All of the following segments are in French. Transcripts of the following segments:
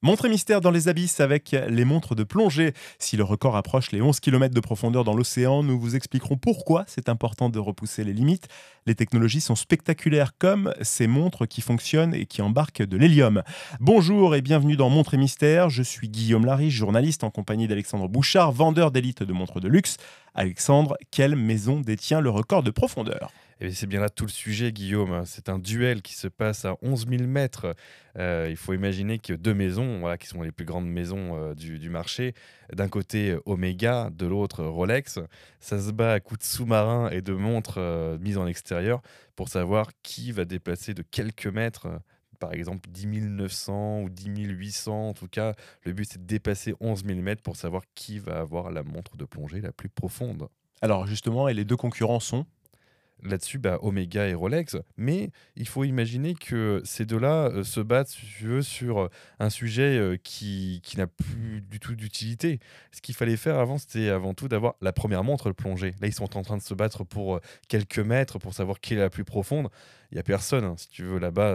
Montre mystère dans les abysses avec les montres de plongée. Si le record approche les 11 km de profondeur dans l'océan, nous vous expliquerons pourquoi c'est important de repousser les limites. Les technologies sont spectaculaires comme ces montres qui fonctionnent et qui embarquent de l'hélium. Bonjour et bienvenue dans Montre et mystère. Je suis Guillaume Larry, journaliste en compagnie d'Alexandre Bouchard, vendeur d'élite de montres de luxe. Alexandre, quelle maison détient le record de profondeur? Et c'est bien là tout le sujet, Guillaume. C'est un duel qui se passe à 11 000 mètres. Euh, il faut imaginer que deux maisons, voilà, qui sont les plus grandes maisons euh, du, marché, d'un côté Omega, de l'autre Rolex, ça se bat à coups de sous-marins et de montres euh, mises en extérieur pour savoir qui va déplacer de quelques mètres par exemple 10 900 ou 10 800. En tout cas, le but c'est de dépasser 11 000 mètres pour savoir qui va avoir la montre de plongée la plus profonde. Alors justement, et les deux concurrents sont là-dessus bah, Omega et Rolex. Mais il faut imaginer que ces deux-là euh, se battent sur euh, un sujet euh, qui, qui n'a plus du tout d'utilité. Ce qu'il fallait faire avant, c'était avant tout d'avoir la première montre plongée. Là, ils sont en train de se battre pour quelques mètres pour savoir qui est la plus profonde il n'y a personne. Hein. Si tu veux, là-bas,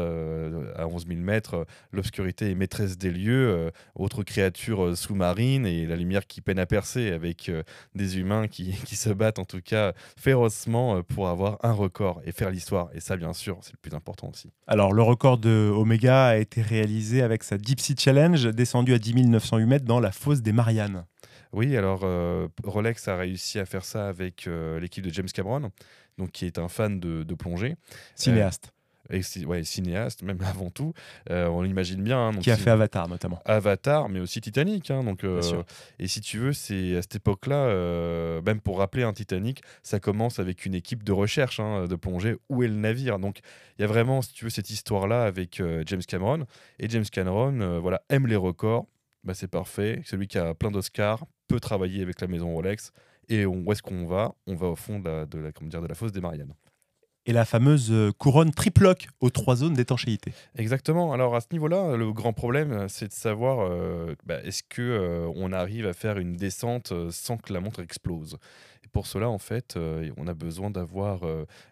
à 11 000 mètres, l'obscurité est maîtresse des lieux, autre créature sous-marine et la lumière qui peine à percer avec des humains qui, qui, se battent en tout cas férocement pour avoir un record et faire l'histoire. Et ça, bien sûr, c'est le plus important aussi. Alors, le record de Omega a été réalisé avec sa Deep Sea Challenge, descendu à 10 908 mètres dans la fosse des Mariannes. Oui, alors Rolex a réussi à faire ça avec l'équipe de James Cameron donc qui est un fan de, plongée. Cinéaste. Euh, et, ouais, cinéaste, même avant tout. Euh, on l'imagine bien. Hein, qui a fait Avatar notamment. Avatar, mais aussi Titanic. Hein, donc, euh, et si tu veux, c'est à cette époque-là, même pour rappeler un Titanic, ça commence avec une équipe de recherche hein, de plongée. Où est le navire? Donc il y a vraiment, si tu veux, cette histoire-là avec James Cameron. Et James Cameron voilà, aime les records. Bah, c'est parfait. Celui qui a plein d'Oscars peut travailler avec la maison Rolex. Et où est-ce qu'on va? On va au fond de la, de la, dire, de la fosse des Mariannes et la fameuse euh, couronne triploc aux trois zones d'étanchéité. Exactement. Alors à ce niveau-là, le grand problème, c'est de savoir euh, bah, est-ce que euh, on arrive à faire une descente sans que la montre explose? Pour cela, en fait, on a besoin d'avoir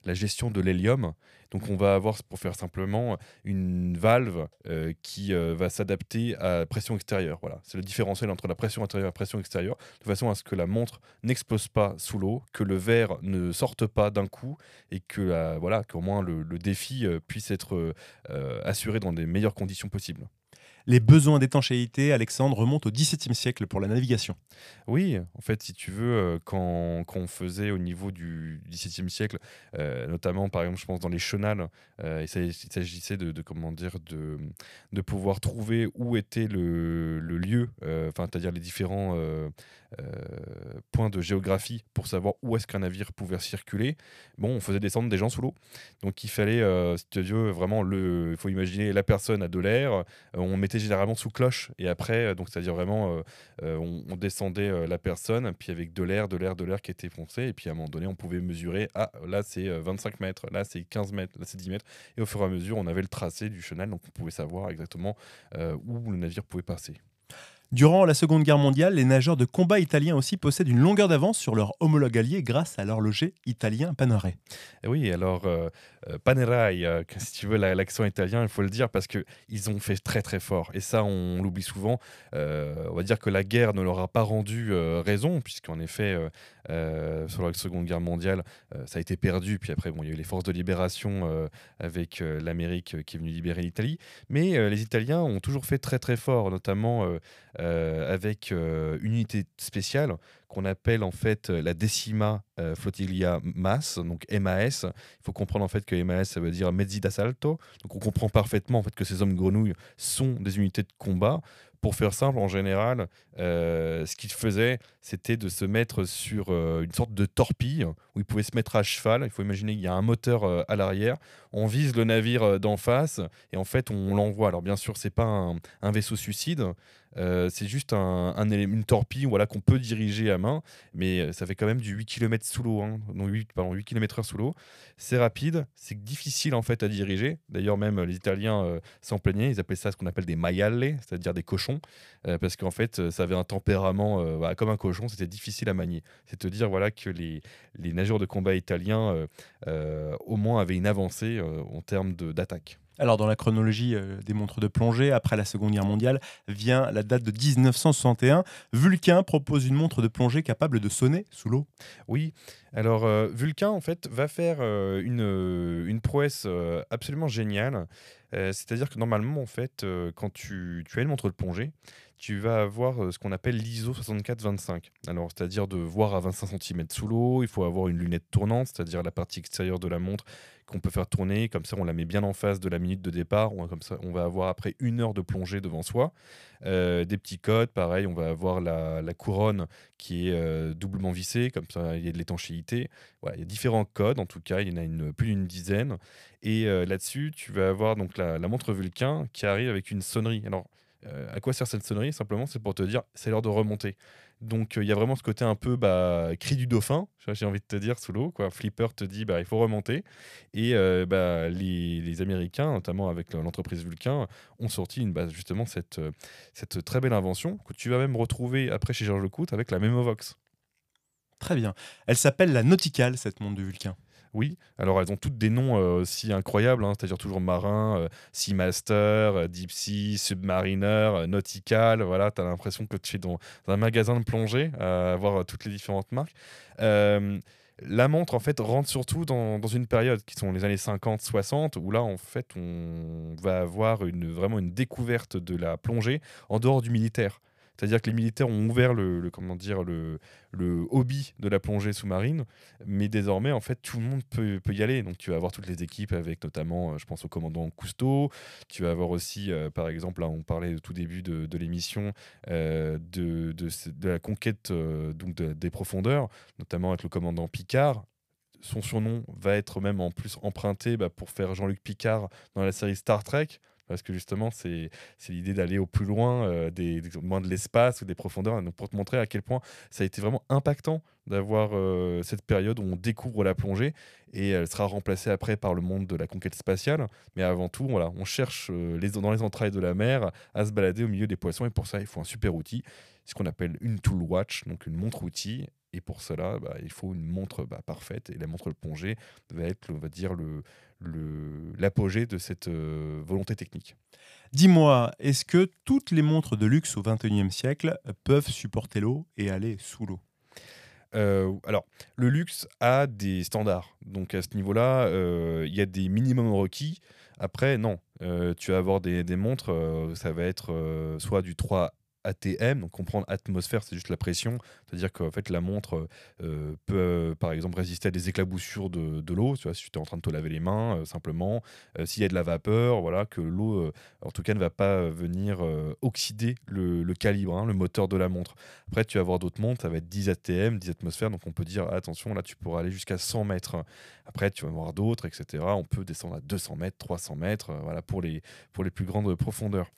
la gestion de l'hélium donc on va avoir, pour faire simplement, une valve euh, qui euh, va s'adapter à la pression extérieure. Voilà, c'est le différentiel entre la pression intérieure et la pression extérieure, de façon à ce que la montre n'explose pas sous l'eau, que le verre ne sorte pas d'un coup et que voilà, qu'au moins le, défi euh, puisse être assuré dans des meilleures conditions possibles. Les besoins d'étanchéité, Alexandre, remontent au XVIIe siècle pour la navigation. Oui, en fait, si tu veux, euh, quand, on faisait au niveau du XVIIe siècle, euh, notamment par exemple, je pense dans les chenals, euh, il s'agissait de, comment dire, de, de pouvoir trouver où était le, lieu, enfin, c'est-à-dire les différents points de géographie pour savoir où est-ce qu'un navire pouvait circuler. Bon, on faisait descendre des gens sous l'eau, donc il fallait, si tu veux, vraiment il faut imaginer la personne à de l'air, on mettait généralement sous cloche. Et après, euh, donc c'est-à-dire vraiment, euh, euh, on, descendait la personne, puis avec de l'air, de l'air, de l'air qui était foncé. Et puis à un moment donné, on pouvait mesurer, ah là c'est 25 mètres, là c'est 15 mètres, là c'est 10 mètres. Et au fur et à mesure, on avait le tracé du chenal, donc on pouvait savoir exactement où le navire pouvait passer. Durant la Seconde Guerre mondiale, les nageurs de combat italiens aussi possèdent une longueur d'avance sur leur homologue allié grâce à l'horloger italien Panerai. Oui, alors euh, euh Panerai, euh, si tu veux l'accent italien, il faut le dire parce qu'ils ont fait très très fort. Et ça, on, l'oublie souvent. Euh, on va dire que la guerre ne leur a pas rendu raison, puisqu'en effet, sur la Seconde Guerre mondiale, ça a été perdu. Puis après, bon, il y a eu les forces de libération avec l'Amérique qui est venue libérer l'Italie. Mais les Italiens ont toujours fait très très fort, notamment avec euh, une unité spéciale qu'on appelle en fait la Decima euh, Flotilla MAS, donc MAS. Il faut comprendre en fait que MAS ça veut dire Mezzi d'assalto. Donc on comprend parfaitement en fait que ces hommes grenouilles sont des unités de combat pour faire simple, en général, euh, ce qu'ils faisaient, c'était de se mettre sur euh, une sorte de torpille où ils pouvaient se mettre à cheval. Il faut imaginer qu'il y a un moteur euh, à l'arrière. On vise le navire d'en face et en fait, on l'envoie. Alors, bien sûr, c'est pas un, vaisseau suicide. c'est juste un, une torpille voilà, qu'on peut diriger à main, mais ça fait quand même du 8 km sous l'eau, hein. 8, pardon, 8 km/h sous l'eau. C'est rapide, c'est difficile en fait à diriger. D'ailleurs, même les Italiens s'en plaignaient, ils appelaient ça ce qu'on appelle des maiale, c'est-à-dire des cochons. Euh, parce qu'en fait, euh, ça avait un tempérament euh, bah, comme un cochon, c'était difficile à manier. C'est te dire voilà, que les, les nageurs de combat italiens, au moins, avaient une avancée en termes d'attaque. Alors, dans la chronologie euh, des montres de plongée, après la Seconde Guerre mondiale, vient la date de 1961. Vulcain propose une montre de plongée capable de sonner sous l'eau. Oui, alors euh, Vulcain, en fait, va faire euh, une, prouesse absolument géniale. C'est-à-dire que normalement, en fait, quand tu, tu as une montre de plongée, tu vas avoir ce qu'on appelle l'ISO 6425. Alors, c'est-à-dire de voir à 25 cm sous l'eau, il faut avoir une lunette tournante, c'est-à-dire la partie extérieure de la montre qu'on peut faire tourner, comme ça on la met bien en face de la minute de départ, comme ça on va avoir après une heure de plongée devant soi. des petits codes, pareil, on va avoir la, couronne qui est doublement vissée, comme ça il y a de l'étanchéité. Il y a différents codes, en tout cas il y en a plus d'une dizaine. Et là-dessus, tu vas avoir donc la, la montre Vulcain qui arrive avec une sonnerie. Alors, euh, à quoi sert cette sonnerie? Simplement, c'est pour te dire, c'est l'heure de remonter. Donc, euh, il y a vraiment ce côté un peu bah, cri du dauphin, j'ai envie de te dire, sous l'eau. Flipper te dit, bah, il faut remonter. Et euh, bah, les, Américains, notamment avec l'entreprise Vulcain, ont sorti une, bah, justement cette, très belle invention que tu vas même retrouver après chez Georges Lecout avec la Memovox. Très bien. Elle s'appelle la Nautical, cette montre du Vulcain. Oui, alors elles ont toutes des noms euh, aussi incroyables, hein, c'est-à-dire toujours marin, euh, Seamaster, euh, Deep Sea, Submariner, Nautical. Voilà, tu as l'impression que tu es dans, un magasin de plongée à voir toutes les différentes marques. la montre, en fait, rentre surtout dans, une période qui sont les années 50-60, où là, en fait, on va avoir une, vraiment une découverte de la plongée en dehors du militaire. C'est-à-dire que les militaires ont ouvert le, comment dire, le, le, hobby de la plongée sous-marine, mais désormais, en fait, tout le monde peut, peut, y aller. Donc, tu vas avoir toutes les équipes avec notamment, euh, je pense au commandant Cousteau. Tu vas avoir aussi, euh, par exemple, là, on parlait au tout début de, l'émission euh, de, de, de, la conquête donc des profondeurs, notamment avec le commandant Picard son surnom va être même en plus emprunté bah, pour faire Jean-Luc Picard dans la série Star Trek parce que justement, c'est l'idée d'aller au plus loin, euh, moins de l'espace ou des profondeurs, pour te montrer à quel point ça a été vraiment impactant d'avoir euh, cette période où on découvre la plongée et elle sera remplacée après par le monde de la conquête spatiale. Mais avant tout, voilà, on cherche euh, les, dans les entrailles de la mer à se balader au milieu des poissons et pour ça, il faut un super outil, ce qu'on appelle une tool watch, donc une montre outil. Et pour cela, bah, il faut une montre bah, parfaite. Et la montre plongée va être, on va dire, l'apogée de cette euh, volonté technique. Dis-moi, est-ce que toutes les montres de luxe au XXIe siècle peuvent supporter l'eau et aller sous l'eau? Euh, alors, le luxe a des standards. Donc, à ce niveau-là, euh, il y a des minimums requis. Après, non. tu vas avoir des, des montres, ça va être soit du 3 ATM, donc comprendre atmosphère, c'est juste la pression, c'est-à-dire qu'en fait la montre euh, peut euh, par exemple résister à des éclaboussures de, de l'eau, tu vois, si tu es en train de te laver les mains euh, simplement, s'il y a de la vapeur, voilà, que l'eau en tout cas ne va pas venir oxyder le, calibre, hein, le moteur de la montre. Après tu vas avoir d'autres montres, ça va être 10 ATM, 10 atmosphères, donc on peut dire attention là tu pourras aller jusqu'à 100 mètres. Après tu vas avoir d'autres, etc. On peut descendre à 200 mètres, 300 mètres, voilà pour les, pour les plus grandes profondeurs.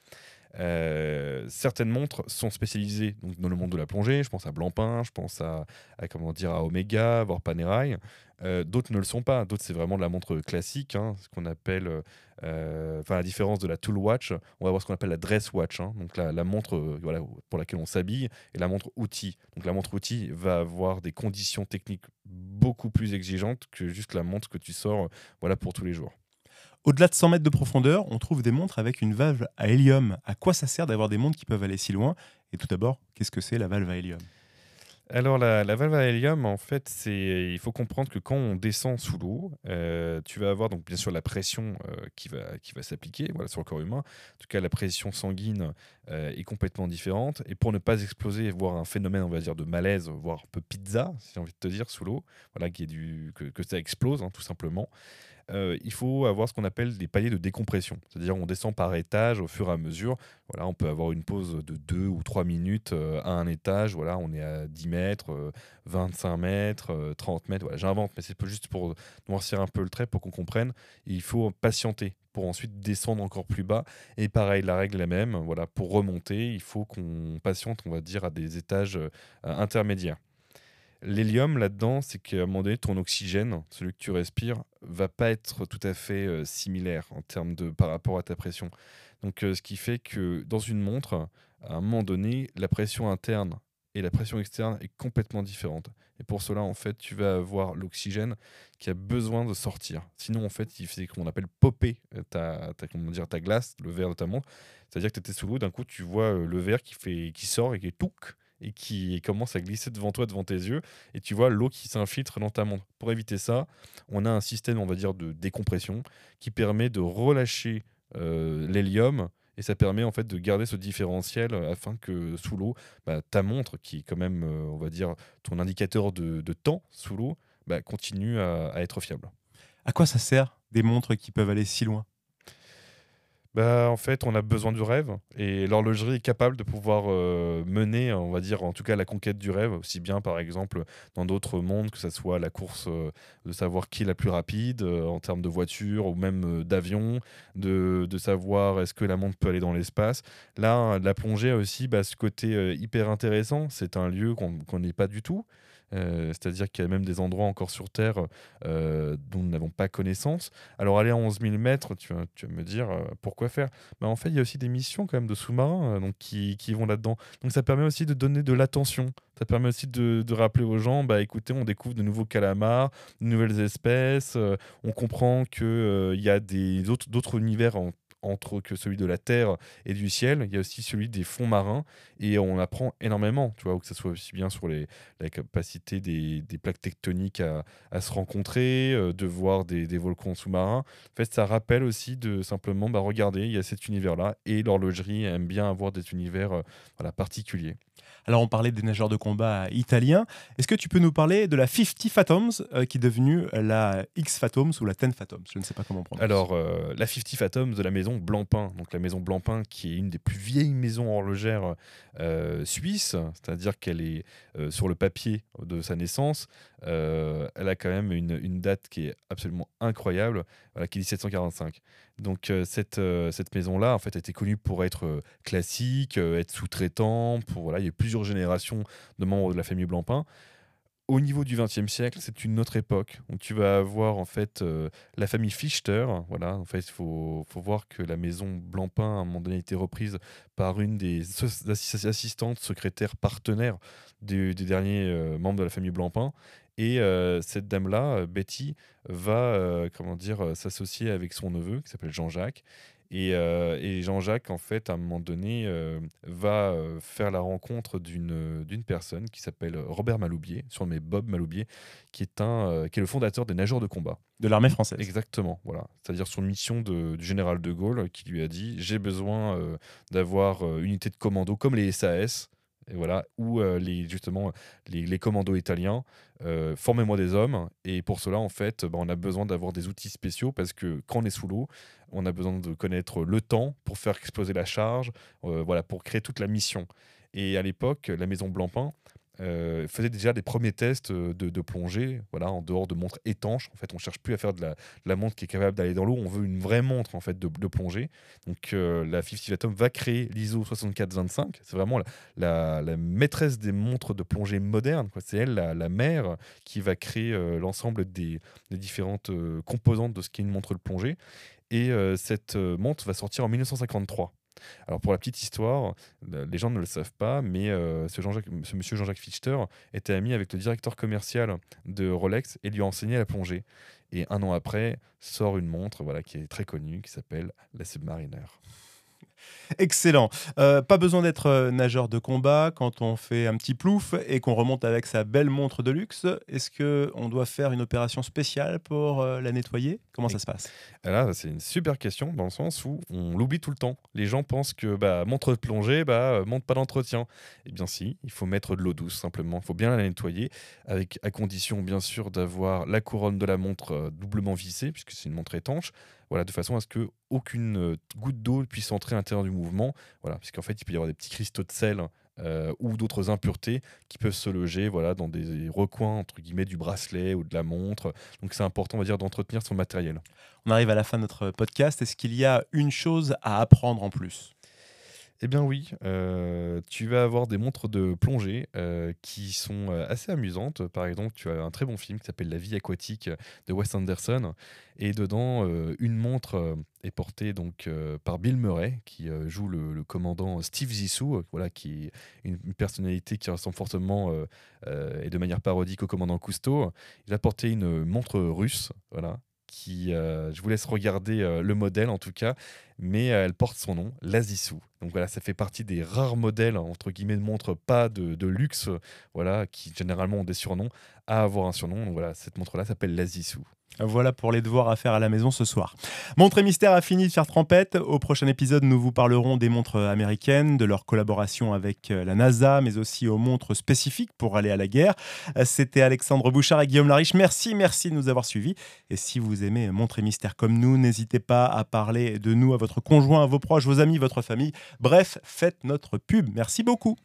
Euh, certaines montres sont spécialisées donc, dans le monde de la plongée. Je pense à Blancpain, je pense à, comment dire à Omega, voire Panerai. Euh, d'autres ne le sont pas. D'autres c'est vraiment de la montre classique, hein, ce qu'on appelle, euh, enfin la différence de la tool watch. On va voir ce qu'on appelle la dress watch, hein. donc la, montre pour laquelle on s'habille, et la montre outil. Donc la montre outil va avoir des conditions techniques beaucoup plus exigeantes que juste la montre que tu sors voilà pour tous les jours. Au-delà de 100 mètres de profondeur, on trouve des montres avec une valve à hélium. À quoi ça sert d'avoir des montres qui peuvent aller si loin? Et tout d'abord, qu'est-ce que c'est la valve à hélium? Alors la, valve à hélium, en fait, c'est il faut comprendre que quand on descend sous l'eau, euh, tu vas avoir donc bien sûr la pression euh, qui va qui va s'appliquer voilà sur le corps humain. En tout cas, la pression sanguine euh, est complètement différente. Et pour ne pas exploser, voir un phénomène, on va dire de malaise, voire un peu pizza, si j'ai envie de te dire sous l'eau, voilà, qui est du que, ça explose hein, tout simplement. Euh, il faut avoir ce qu'on appelle des paliers de décompression. C'est-à-dire on descend par étage au fur et à mesure. Voilà, on peut avoir une pause de 2 ou 3 minutes euh, à un étage. Voilà, on est à 10 mètres, 25 euh, mètres, 30 mètres. Voilà, J'invente, mais c'est juste pour noircir un peu le trait pour qu'on comprenne. il faut patienter pour ensuite descendre encore plus bas. Et pareil, la règle est la même. Voilà, pour remonter, il faut qu'on patiente, on va dire, à des étages intermédiaires. L'hélium là-dedans, c'est qu'à un moment donné, ton oxygène, celui que tu respires, va pas être tout à fait euh, similaire en termes de par rapport à ta pression. Donc, euh, ce qui fait que dans une montre, à un moment donné, la pression interne et la pression externe est complètement différente. Et pour cela, en fait, tu vas avoir l'oxygène qui a besoin de sortir. Sinon, en fait, il fait qu'on appelle popper euh, ta, comment dire, ta glace, le verre de ta montre. C'est-à-dire que tu étais sous l'eau, d'un coup, tu vois le verre qui, fait, qui sort et qui est touc et qui commence à glisser devant toi, devant tes yeux, et tu vois l'eau qui s'infiltre dans ta montre. Pour éviter ça, on a un système, on va dire, de décompression qui permet de relâcher euh, l'hélium et ça permet en fait de garder ce différentiel afin que sous l'eau, bah, ta montre, qui est quand même, euh, on va dire, ton indicateur de, temps sous l'eau, bah, continue à être fiable. À quoi ça sert des montres qui peuvent aller si loin? Bah, en fait, on a besoin du rêve et l'horlogerie est capable de pouvoir euh, mener, on va dire, en tout cas, la conquête du rêve, aussi bien par exemple dans d'autres mondes, que ce soit la course euh, de savoir qui est la plus rapide euh, en termes de voiture ou même d'avion, de, de, savoir est-ce que la montre peut aller dans l'espace. Là, la plongée a aussi bah, ce côté hyper intéressant. C'est un lieu qu'on n'est pas du tout. Euh, c'est-à-dire qu'il y a même des endroits encore sur Terre euh, dont nous n'avons pas connaissance. Alors aller à 11 000 mètres, tu vas, me dire euh, pourquoi faire? Bah, En fait, il y a aussi des missions quand même de sous-marins donc, qui, vont là-dedans. Donc ça permet aussi de donner de l'attention. Ça permet aussi de, rappeler aux gens, bah écoutez, on découvre de nouveaux calamars, de nouvelles espèces, on comprend qu'il il y a d'autres univers en entre que celui de la terre et du ciel, il y a aussi celui des fonds marins et on apprend énormément, tu vois, que ce soit aussi bien sur les, la capacité des, des plaques tectoniques à, à se rencontrer, euh, de voir des, des volcans sous-marins. En fait, ça rappelle aussi de simplement, bah, regarder, il y a cet univers-là et l'horlogerie aime bien avoir des univers euh, voilà, particuliers. Alors, on parlait des nageurs de combat italiens. Est-ce que tu peux nous parler de la 50 Fathoms, euh, qui est devenue la X Fathoms ou la 10 Fathoms Je ne sais pas comment prendre. Alors, euh, la 50 Fathoms de la maison Blancpain. Donc, la maison Blancpain, qui est une des plus vieilles maisons horlogères euh, suisses, c'est-à-dire qu'elle est, sur le papier de sa naissance. Elle a quand même une, date qui est absolument incroyable, voilà, qui est 1745. Donc euh, cette, euh, cette maison-là, en fait, a été connue pour être euh, classique, être sous-traitant. Pour voilà, il y a plusieurs générations de membres de la famille Blancpain. Au niveau du XXe siècle, c'est une autre époque. Donc tu vas avoir en fait la famille Fichter. Voilà, en fait, il faut, faut, voir que la maison Blancpain à un moment donné a été reprise par une des assistantes, secrétaires, partenaires des, des derniers membres de la famille Blancpain. Et cette dame-là, Betty, va comment dire s'associer avec son neveu qui s'appelle Jean-Jacques. Et, Jean-Jacques, en fait, à un moment donné, va faire la rencontre d'une personne qui s'appelle Robert Maloubier, surnommé Bob Maloubier, qui est, un, qui est le fondateur des nageurs de combat. De l'armée française. Exactement, voilà. C'est-à-dire sur mission de, du général de Gaulle qui lui a dit J'ai besoin d'avoir une unité de commando comme les SAS et voilà, où euh, les, justement les, commandos italiens, euh, formez-moi des hommes. Et pour cela, en fait, bah, on a besoin d'avoir des outils spéciaux parce que quand on est sous l'eau, on a besoin de connaître le temps pour faire exploser la charge, euh, voilà, pour créer toute la mission. Et à l'époque, la maison Blancpain euh, faisait déjà des premiers tests euh, de, plongée, voilà, en dehors de montres étanches. En fait, on cherche plus à faire de la, montre qui est capable d'aller dans l'eau. On veut une vraie montre en fait de, plongée. Donc, euh, la 50 Atom va créer l'ISO 6425. C'est vraiment la, maîtresse des montres de plongée modernes. C'est elle, la, mère, qui va créer l'ensemble des, des, différentes composantes de ce qu'est une montre de plongée. Et cette montre va sortir en 1953. Alors pour la petite histoire, les gens ne le savent pas, mais euh, ce, Jean ce, monsieur Jean-Jacques Fichter était ami avec le directeur commercial de Rolex et lui a enseigné la plongée. Et un an après, sort une montre voilà, qui est très connue, qui s'appelle la Submariner. Excellent. Euh, pas besoin d'être euh, nageur de combat quand on fait un petit plouf et qu'on remonte avec sa belle montre de luxe. Est-ce qu'on doit faire une opération spéciale pour euh, la nettoyer? Comment ça se passe? Là, c'est une super question dans le sens où on l'oublie tout le temps. Les gens pensent que bah, montre de plongée, bah, montre pas d'entretien. Eh bien si, il faut mettre de l'eau douce simplement. Il faut bien la nettoyer, avec, à condition bien sûr d'avoir la couronne de la montre doublement vissée, puisque c'est une montre étanche. Voilà, de façon à ce que aucune goutte d'eau puisse entrer à l'intérieur du mouvement. Voilà, puisqu'en fait, il peut y avoir des petits cristaux de sel euh, ou d'autres impuretés qui peuvent se loger voilà, dans des recoins entre guillemets du bracelet ou de la montre. Donc c'est important, on va dire, d'entretenir son matériel. On arrive à la fin de notre podcast. Est-ce qu'il y a une chose à apprendre en plus? Eh bien oui, euh, tu vas avoir des montres de plongée euh, qui sont euh, assez amusantes. Par exemple, tu as un très bon film qui s'appelle La vie aquatique de Wes Anderson. Et dedans, une montre est portée donc par Bill Murray, qui joue le, commandant Steve Zissou, voilà, qui est une, personnalité qui ressemble fortement et de manière parodique au commandant Cousteau. Il a porté une montre russe, voilà, qui, je vous laisse regarder le modèle en tout cas, mais elle porte son nom, l'Azissou. Donc voilà, ça fait partie des rares modèles, entre guillemets, de montres pas de, luxe, voilà, qui généralement ont des surnoms, à avoir un surnom. Donc voilà, cette montre-là s'appelle l'Azissou. Voilà pour les devoirs à faire à la maison ce soir. Montre et Mystère a fini de faire trempette. Au prochain épisode, nous vous parlerons des montres américaines, de leur collaboration avec euh, la NASA, mais aussi aux montres spécifiques pour aller à la guerre. C'était Alexandre Bouchard et Guillaume Lariche. Merci, merci de nous avoir suivis. Et si vous aimez Montre et Mystère comme nous, n'hésitez pas à parler de nous à votre conjoint, à vos proches, vos amis, votre famille. Bref, faites notre pub. Merci beaucoup.